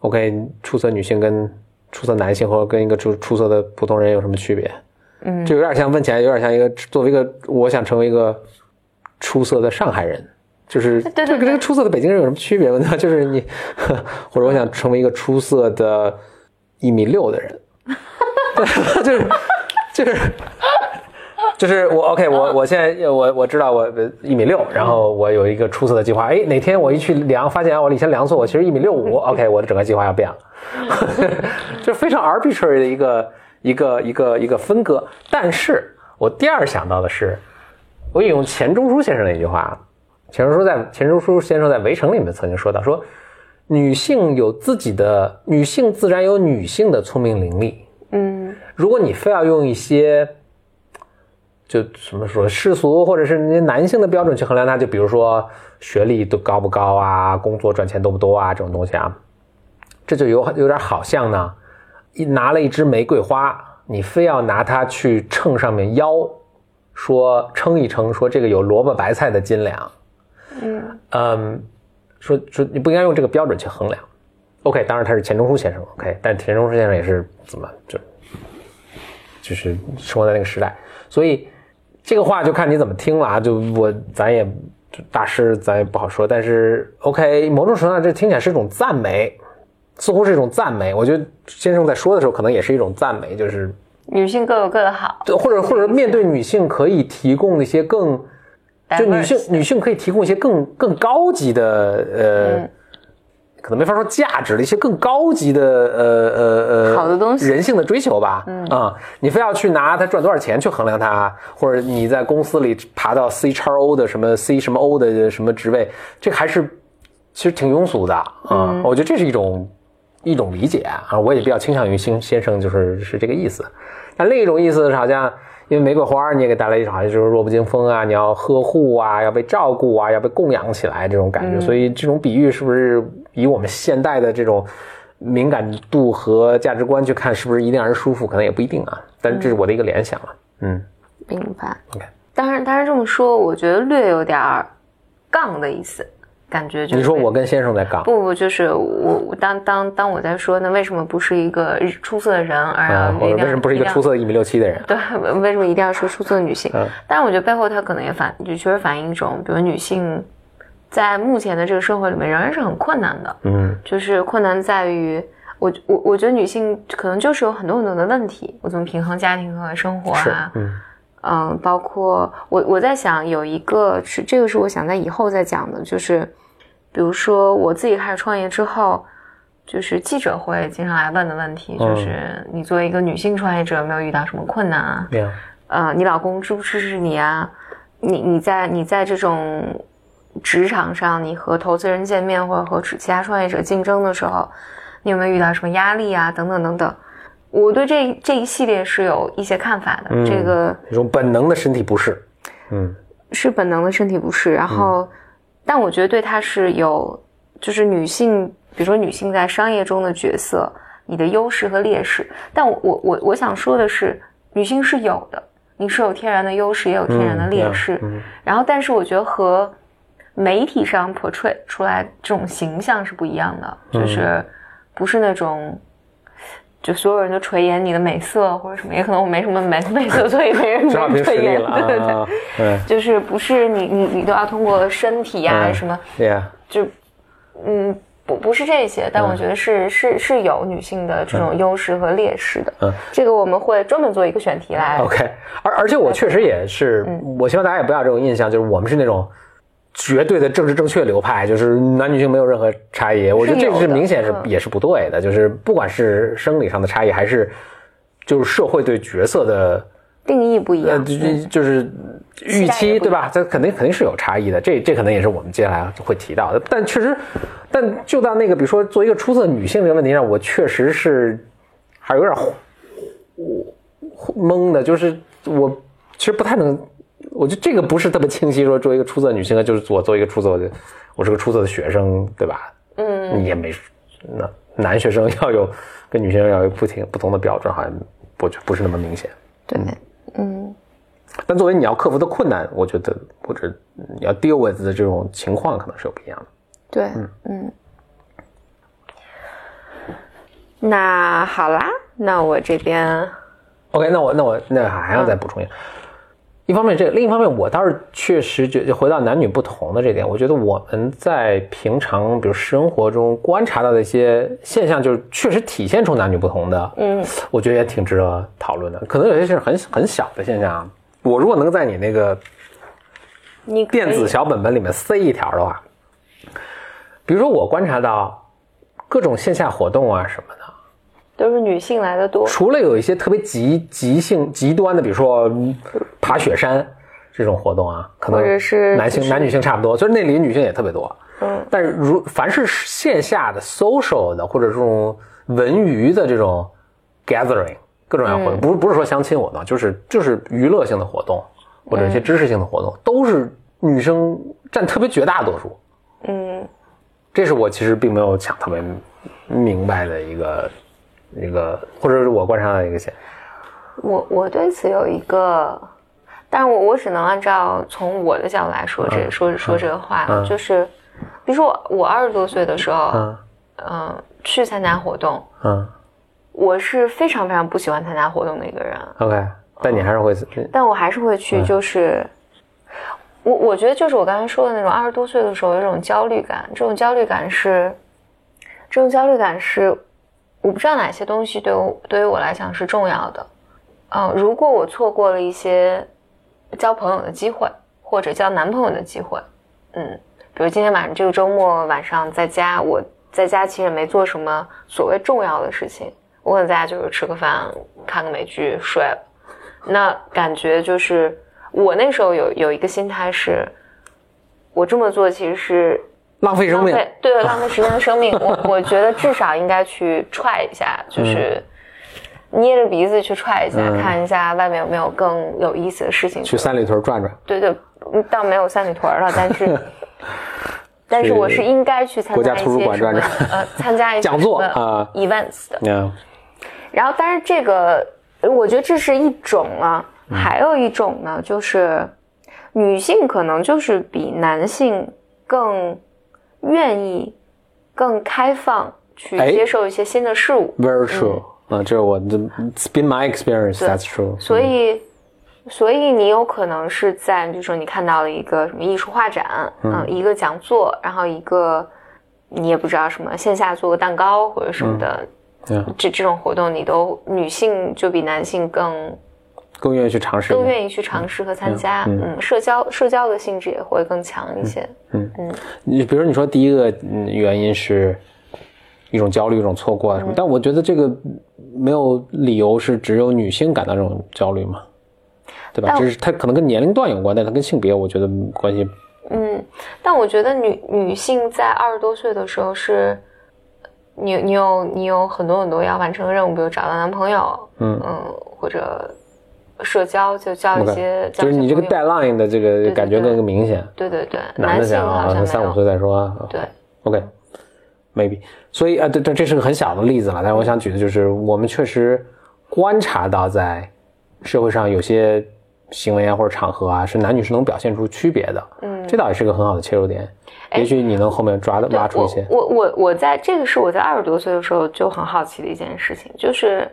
，OK，出色女性跟出色男性或者跟一个出出色的普通人有什么区别？嗯这有点像问起来，有点像一个作为一个我想成为一个出色的上海人。就是对对这跟这个出色的北京人有什么区别吗？对吧？就是你，或者我想成为一个出色的一米六的人，对，就是就是就是我 OK，我我现在我我知道我一米六，然后我有一个出色的计划。哎，哪天我一去量，发现我以前量错，我其实一米六五。OK，我的整个计划要变了，就非常 arbitrary 的一个一个一个一个分割。但是我第二想到的是，我引用钱钟书先生的一句话，钱钟书在钱钟书先生在《围城》里面曾经说到，说女性有自己的女性自然有女性的聪明伶俐。嗯如果你非要用一些，就什么说世俗或者是那些男性的标准去衡量他，就比如说学历都高不高啊，工作赚钱多不多啊这种东西啊，这就有有点好像呢，一拿了一支玫瑰花，你非要拿它去秤上面腰，说称一称，说这个有萝卜白菜的斤两，嗯。嗯，说说你不应该用这个标准去衡量。OK，当然他是钱钟书先生，OK，但钱钟书先生也是怎么就就是生活在那个时代，所以这个话就看你怎么听了啊。就我咱也大师咱也不好说，但是 OK，某种程度上这听起来是一种赞美，似乎是一种赞美。我觉得先生在说的时候可能也是一种赞美，就是女性各有各的好，对，或者或者面对女性可以提供一些更。就女性女性可以提供一些更更高级的呃，嗯可能没法说价值的一些更高级的呃呃呃好的东西人性的追求吧。嗯啊、你非要去拿他赚多少钱去衡量他，或者你在公司里爬到 C 叉 O 的什么 C 什么 O 的什么职位，这个还是其实挺庸俗的啊、我觉得这是一种一种理解啊，我也比较倾向于先先生就是是这个意思。但另一种意思是好像。因为玫瑰花，你也给带来一种好像就是弱不禁风啊，你要呵护啊，要被照顾啊，要被供养起来这种感觉。所以这种比喻是不是以我们现代的这种敏感度和价值观去看，是不是一定让人舒服？可能也不一定啊。但是这是我的一个联想了。嗯明白。当然，当然这么说，我觉得略有点儿杠的意思，感觉就是你说我跟先生在杠不不，就是我我当当当我在说，那为什么不是一个出色的人，而要为什么不是一个出色的一米六七的人？对，为什么一定要说出色的女性？嗯但是我觉得背后它可能也反，就确实反映一种，比如女性在目前的这个社会里面仍然是很困难的，嗯就是困难在于。我我我觉得女性可能就是有很多很多的问题，我怎么平衡家庭和生活啊？嗯嗯，包括我我在想有一个是这个是我想在以后再讲的，就是比如说我自己开始创业之后，就是记者会经常来问的问题，嗯就是你作为一个女性创业者，有没有遇到什么困难啊？没有，呃，你老公支不支持你啊？你你在你在这种职场上你和投资人见面或者和其他创业者竞争的时候，你有没有遇到什么压力啊？等等等等。我对这这一系列是有一些看法的。这个一种本能的身体不适，嗯，是本能的身体不适。然后，但我觉得对它是有，就是女性，比如说女性在商业中的角色，你的优势和劣势。但我我我我想说的是，女性是有的，你是有天然的优势，也有天然的劣势。然后，但是我觉得和媒体上 portray 出来这种形象是不一样的，就是不是那种。就所有人都垂涎你的美色或者什么，也可能我没什么美美色，所以没人垂涎。对对对，对，就是不是你你你都要通过身体呀什么，对呀，就嗯不不是这些，但我觉得是是是有女性的这种优势和劣势的。嗯，这个我们会专门做一个选题来。OK，而而且我确实也是，我希望大家也不要这种印象，就是我们是那种。绝对的政治正确流派，就是男女性没有任何差异。我觉得这是明显是也是不对的，就是不管是生理上的差异，还是就是社会对角色的定义不一样，就就是预期对吧？这肯定肯定是有差异的。这这可能也是我们接下来会提到的。但确实，但就到那个比如说做一个出色女性这个问题上，我确实是还有点懵的，就是我其实不太能。我觉得这个不是特别清晰，说作为一个出色女性，就是我作为一个出色的，我是个出色的学生，对吧？嗯，你也没，那男学生要有跟女学生要有不停不同的标准，好像不不是那么明显。对，嗯。但作为你要克服的困难，我觉得或者你要 deal with 的这种情况，可能是有不一样的。对，嗯嗯。那好啦，那我这边，OK，那我那我那还要再补充一下。一方面，这另一方面，我倒是确实觉回到男女不同的这点，我觉得我们在平常比如生活中观察到的一些现象，就是确实体现出男女不同的。嗯，我觉得也挺值得讨论的。可能有些是很很小的现象，我如果能在你那个你电子小本本里面塞一条的话，比如说我观察到各种线下活动啊什么的。都是女性来的多，除了有一些特别极极性极端的，比如说爬雪山这种活动啊，可能是男性男女性差不多，就是那里女性也特别多。嗯，但是如凡是线下的 social 的或者这种文娱的这种 gathering 各种各样活动，不是不是说相亲活动，就是就是娱乐性的活动或者一些知识性的活动，都是女生占特别绝大多数。嗯，这是我其实并没有想特别明白的一个。一个，或者是我观察到一个线，我我对此有一个，但是我我只能按照从我的角度来说这说说这个话，就是，比如说我我二十多岁的时候，嗯，去参加活动，嗯，我是非常非常不喜欢参加活动的一个人，OK，但你还是会，但我还是会去，就是，我我觉得就是我刚才说的那种二十多岁的时候有一种焦虑感，这种焦虑感是，这种焦虑感是。我不知道哪些东西对我对于我来讲是重要的，嗯，如果我错过了一些交朋友的机会或者交男朋友的机会，嗯，比如今天晚上这个周末晚上在家，我在家其实没做什么所谓重要的事情，我可能在家就是吃个饭、看个美剧、睡了，那感觉就是我那时候有有一个心态是，我这么做其实是。浪费生命，对，浪费时间的生命。我我觉得至少应该去踹一下，就是捏着鼻子去踹一下，看一下外面有没有更有意思的事情。去三里屯转转。对对，倒没有三里屯了，但是，但是我是应该去参加一些图书馆转转，呃，参加一些 讲座啊，events 的。然后，但是这个，我觉得这是一种啊，还有一种呢，就是女性可能就是比男性更。愿意更开放去接受一些新的事物，Very true。啊，这是我的，It's been my experience. That's true。所以，所以你有可能是在，比如说你看到了一个什么艺术画展，嗯，一个讲座，然后一个你也不知道什么线下做个蛋糕或者什么的，这这种活动你都女性就比男性更。更愿意去尝试，更愿意去尝试和参加，嗯，社交社交的性质也会更强一些，嗯嗯。你比如你说第一个原因是一种焦虑，一种错过啊什么，但我觉得这个没有理由是只有女性感到这种焦虑嘛，对吧？就是它可能跟年龄段有关，但它跟性别我觉得关系嗯，但我觉得女女性在二十多岁的时候是，你你有你有很多很多要完成的任务，比如找到男朋友，嗯。嗯，或者社交就交一些，交就是你这个一些朋友。deadline 的这个感觉对。更明显。对对对，男性好像三五，岁再说啊。对，OK，maybe，所以啊，对对，这是个很小的例子了。但是我想举的就是，我们确实观察到，在社会上有些行为啊或者场合啊，是男女是能表现出区别的。嗯，这倒也是个很好的切入点。哎也许你能后面抓的挖出一些。我我我我在这个是我在二十多岁的时候就很好奇的一件事情，就是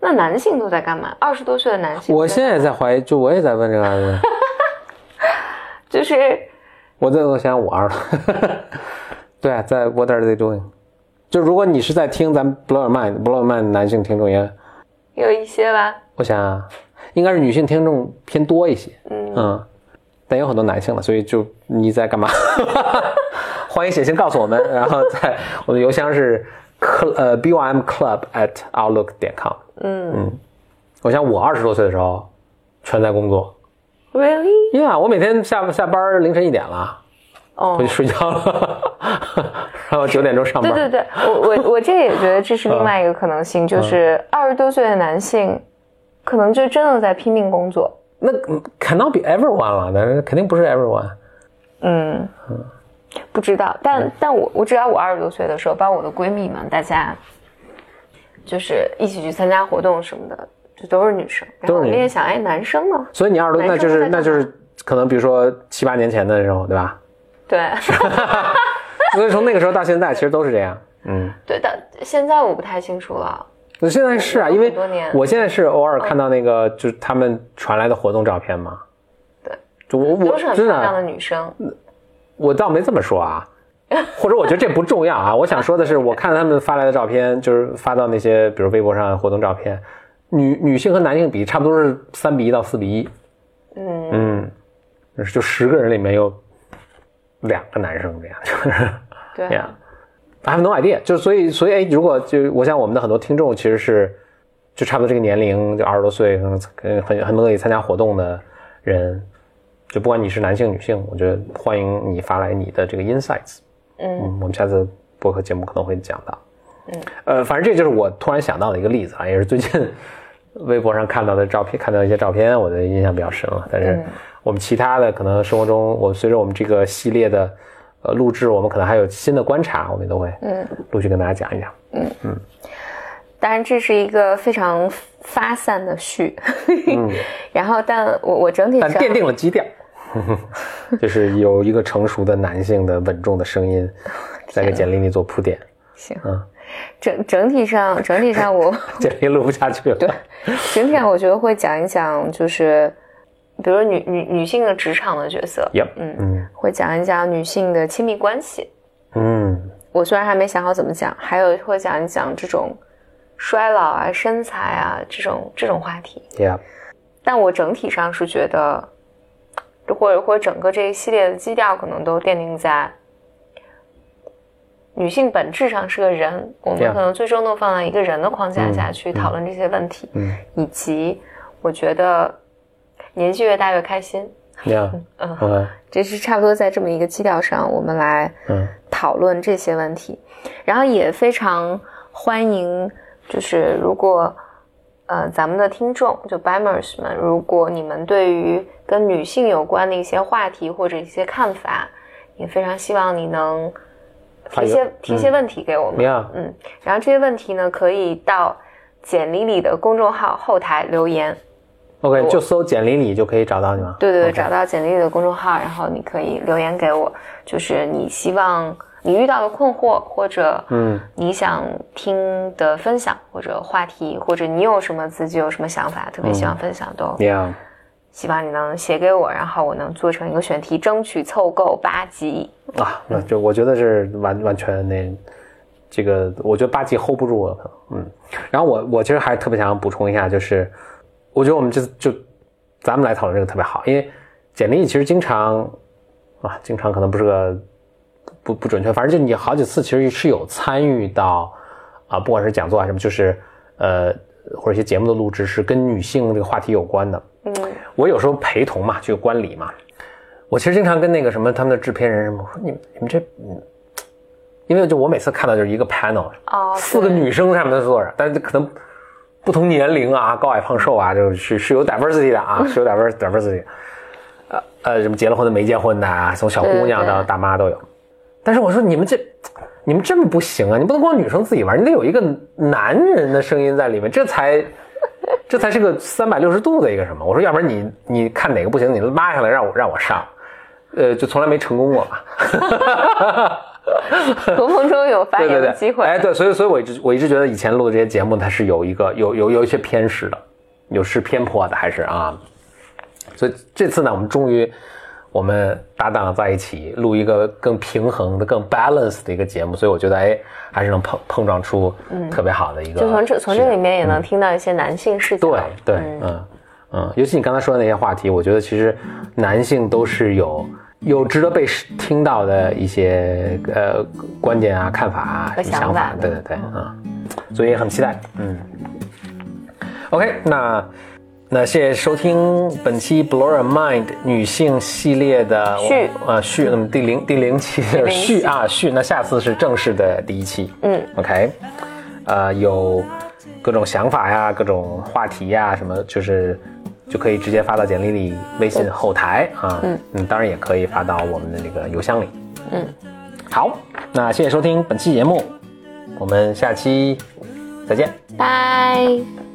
那男性都在干嘛？二十多岁的男性，我现在也在怀疑，就我也在问这个问题。就是我在我想五二了。对啊，在 What are they doing？就如果你是在听咱们 Blow Your Mind，Blow Your Mind 男性听众也，有一些吧，我想啊，应该是女性听众偏多一些。嗯嗯，但有很多男性了，所以就你在干嘛？欢迎写信告诉我们，然后在我的邮箱是 cl 呃 b o m club at outlook 点 com。嗯嗯我想我二十多岁的时候全在工作，，really？因为啊，我每天下下班凌晨一点了，哦回去，睡觉了，然后九点钟上班。对对对，我我我这也觉得这是另外一个可能性，就是二十多岁的男性，可能就真的在拼命工作。那 cannot be everyone 了，但是肯定不是 everyone。嗯，不知道，但但我我知道，我二十多岁的时候，包括我的闺蜜们，大家就是一起去参加活动什么的，就都是女生。然后我都是女们也想，哎，男生呢？所以你二十多，男那就是那就是可能比如说七八年前的时候，对吧？对 所以从那个时候到现在，其实都是这样。嗯，对，但现在我不太清楚了。我现在是啊，因为我现在是偶尔看到那个就是他们传来的活动照片嘛。对，就我我是很真的，女生。我倒没这么说啊。或者我觉得这不重要啊，我想说的是，我看他们发来的照片，就是发到那些比如微博上的活动照片，女女性和男性比差不多是三比一到四比一，嗯，嗯，就十个人里面有两个男生这样，就是对 这样。I have no idea，就所以所以哎，如果就我想我们的很多听众其实是就差不多这个年龄，就二十多岁，可能很很乐意参加活动的人，就不管你是男性女性，我觉得欢迎你发来你的这个 insights。嗯嗯，我们下次播客节目可能会讲到。嗯，呃，反正这就是我突然想到的一个例子啊，也是最近微博上看到的照片，看到一些照片，我的印象比较深了。但是嗯我们其他的可能生活中，我随着我们这个系列的呃录制，我们可能还有新的观察，我们都会嗯，陆续跟大家讲一讲。嗯。嗯。当然这是一个非常发散的序。然后，但我我整体上奠定了基调，就是有一个成熟的男性的稳重的声音 在给简历里做铺垫。行。嗯，整整体上整体上我简历录不下去了。对。整体上我觉得会讲一讲，就是比如女女女性的职场的角色嗯嗯。会讲一讲女性的亲密关系。嗯。我虽然还没想好怎么讲，还有会讲一讲这种衰老啊、身材啊这种这种话题。，Yeah，但我整体上是觉得，或者或者整个这一系列的基调可能都奠定在女性本质上是个人，我们可能最终都放在一个人的框架下去讨论这些问题，嗯。以及我觉得年纪越大越开心，，Yeah，嗯，嗯这是差不多在这么一个基调上，我们来嗯讨论这些问题，然后也非常欢迎，就是如果呃咱们的听众就 Bimers 们，如果你们对于跟女性有关的一些话题或者一些看法，也非常希望你能提些提些问题给我们。嗯，然后这些问题呢可以到简历里的公众号后台留言，OK，就搜简历里就可以找到你吗？对对对找到简历里的公众号，然后你可以留言给我，就是你希望你遇到的困惑，或者嗯你想听的分享，或者话题，或者你有什么自己有什么想法，特别希望分享，都，Yeah，希望你能写给我，然后我能做成一个选题，争取凑够八集。啊，那就我觉得是完完全那这个，我觉得八集 hold 不住我，嗯。然后我我其实还特别想补充一下，就是我觉得我们这次就咱们来讨论这个特别好，因为简历其实经常啊，经常可能不是个不不准确，反正就你好几次其实是有参与到啊，不管是讲座还是什么，就是呃或者一些节目的录制是跟女性这个话题有关的。嗯我有时候陪同嘛，就观礼嘛，我其实经常跟那个什么他们的制片人什么，我说你们你们这，嗯，因为就我每次看到就是一个 panel，哦，四个女生上面坐着，但是可能不同年龄啊，高矮胖瘦啊，就是是有 diversity 的啊，是有 divers diversity，呃呃，什么结了婚的、没结婚的啊，从小姑娘到大妈都有。但是我说你们这，你们这么不行啊！你不能光女生自己玩，你得有一个男人的声音在里面，这才 这才是个三百六十度的一个什么。我说要不然你你看哪个不行，你拉下来让我让我上，呃，就从来没成功过嘛。合棚中有发言的机会。哎，对，所以所以我一直我一直觉得以前录的这些节目，它是有一个有有有一些偏食的，有是偏颇的，还是啊。所以这次呢，我们终于我们搭档在一起录一个更平衡的、更 balance 的一个节目，所以我觉得哎，还是能碰碰撞出特别好的一个。就从这从这里面也能听到一些男性视角。对对，嗯嗯，尤其你刚才说的那些话题，我觉得其实男性都是有有值得被听到的一些呃观点啊、看法啊、和想法对对对，嗯，所以很期待，嗯。OK，那那谢谢收听本期 Blow Your Mind 女性系列的序啊序，那么第零第零期的零期。续啊序，那下次是正式的第一期，嗯，OK，呃，有各种想法呀，各种话题呀，什么就是就可以直接发到简历里、微信后台啊，嗯当然也可以发到我们的那个邮箱里，嗯，好，那谢谢收听本期节目，我们下期再见。拜。